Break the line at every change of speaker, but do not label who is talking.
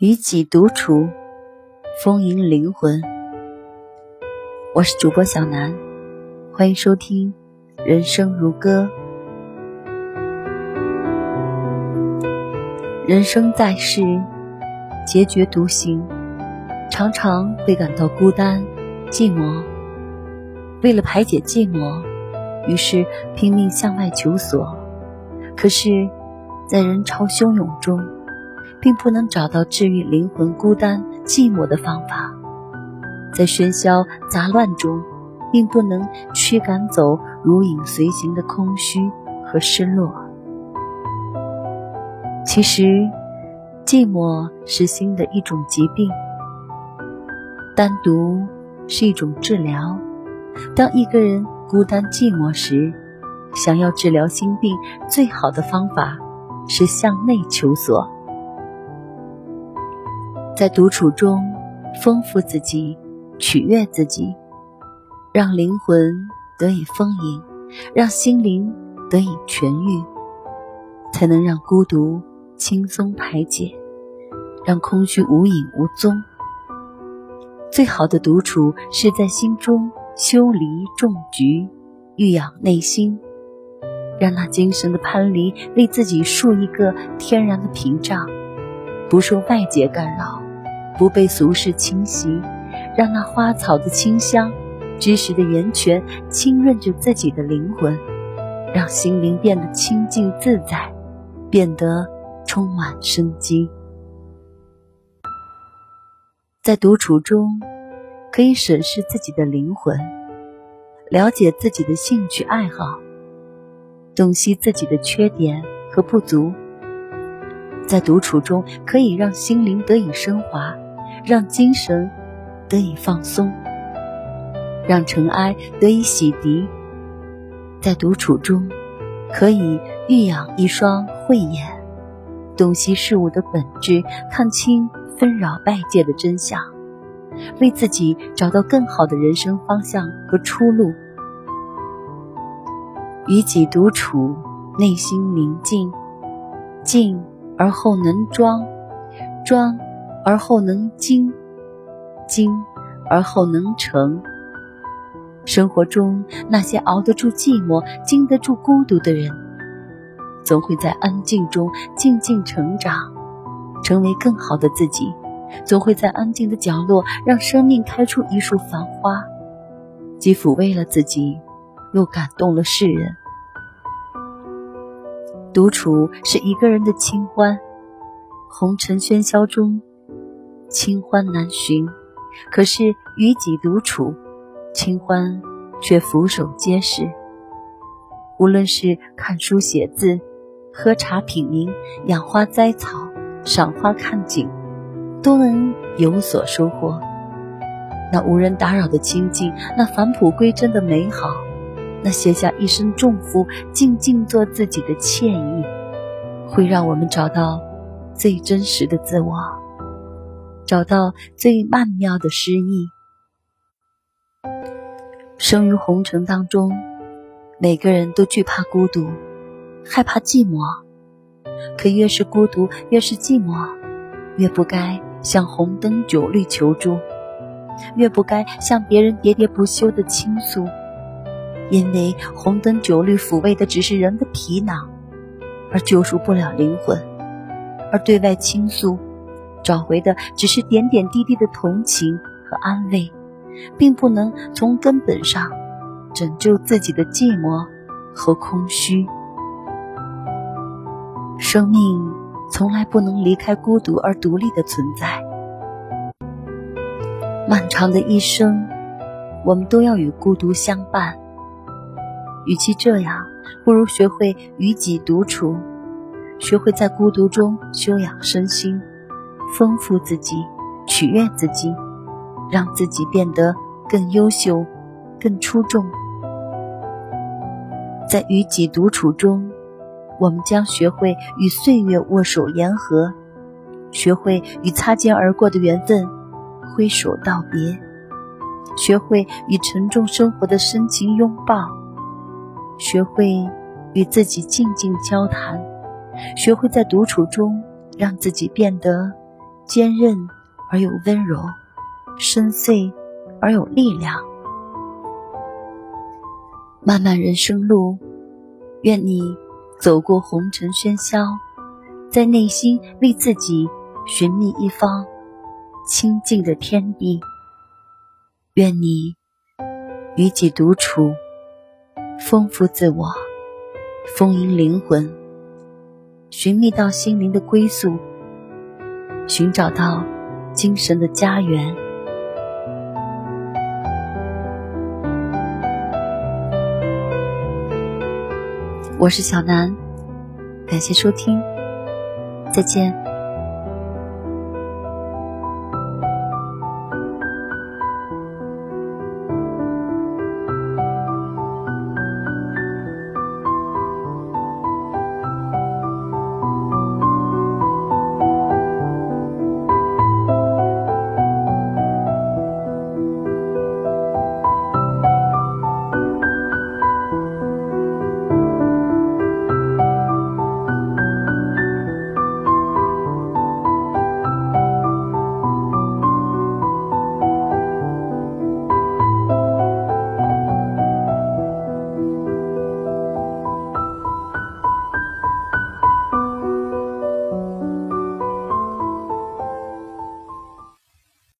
与己独处，丰盈灵魂。我是主播小南，欢迎收听《人生如歌》。人生在世，孑孓独行，常常会感到孤单、寂寞。为了排解寂寞，于是拼命向外求索。可是，在人潮汹涌中，并不能找到治愈灵魂孤单寂寞的方法，在喧嚣杂乱中，并不能驱赶走如影随形的空虚和失落。其实，寂寞是心的一种疾病，单独是一种治疗。当一个人孤单寂寞时，想要治疗心病，最好的方法是向内求索。在独处中，丰富自己，取悦自己，让灵魂得以丰盈，让心灵得以痊愈，才能让孤独轻松排解，让空虚无影无踪。最好的独处是在心中修篱种菊，育养内心，让那精神的藩篱为自己树一个天然的屏障，不受外界干扰。不被俗世侵袭，让那花草的清香、知识的源泉浸润着自己的灵魂，让心灵变得清净自在，变得充满生机。在独处中，可以审视自己的灵魂，了解自己的兴趣爱好，洞悉自己的缺点和不足。在独处中，可以让心灵得以升华。让精神得以放松，让尘埃得以洗涤。在独处中，可以育养一双慧眼，洞悉事物的本质，看清纷扰外界的真相，为自己找到更好的人生方向和出路。与己独处，内心宁静，静而后能装，装。而后能精，精而后能成。生活中那些熬得住寂寞、经得住孤独的人，总会在安静中静静成长，成为更好的自己；总会在安静的角落让生命开出一束繁花，既抚慰了自己，又感动了世人。独处是一个人的清欢，红尘喧嚣中。清欢难寻，可是与己独处，清欢却俯首皆是。无论是看书写字、喝茶品茗、养花栽草、赏花看景，都能有所收获。那无人打扰的清静，那返璞归真的美好，那卸下一身重负，静静做自己的惬意，会让我们找到最真实的自我。找到最曼妙的诗意。生于红尘当中，每个人都惧怕孤独，害怕寂寞。可越是孤独，越是寂寞，越不该向红灯酒绿求助，越不该向别人喋喋不休的倾诉。因为红灯酒绿抚慰的只是人的皮囊，而救赎不了灵魂。而对外倾诉。找回的只是点点滴滴的同情和安慰，并不能从根本上拯救自己的寂寞和空虚。生命从来不能离开孤独而独立的存在。漫长的一生，我们都要与孤独相伴。与其这样，不如学会与己独处，学会在孤独中修养身心。丰富自己，取悦自己，让自己变得更优秀、更出众。在与己独处中，我们将学会与岁月握手言和，学会与擦肩而过的缘分挥手道别，学会与沉重生活的深情拥抱，学会与自己静静交谈，学会在独处中让自己变得。坚韧而有温柔，深邃而有力量。漫漫人生路，愿你走过红尘喧嚣，在内心为自己寻觅一方清净的天地。愿你与己独处，丰富自我，丰盈灵魂，寻觅到心灵的归宿，寻找到精神的家园。我是小南，感谢收听，再见。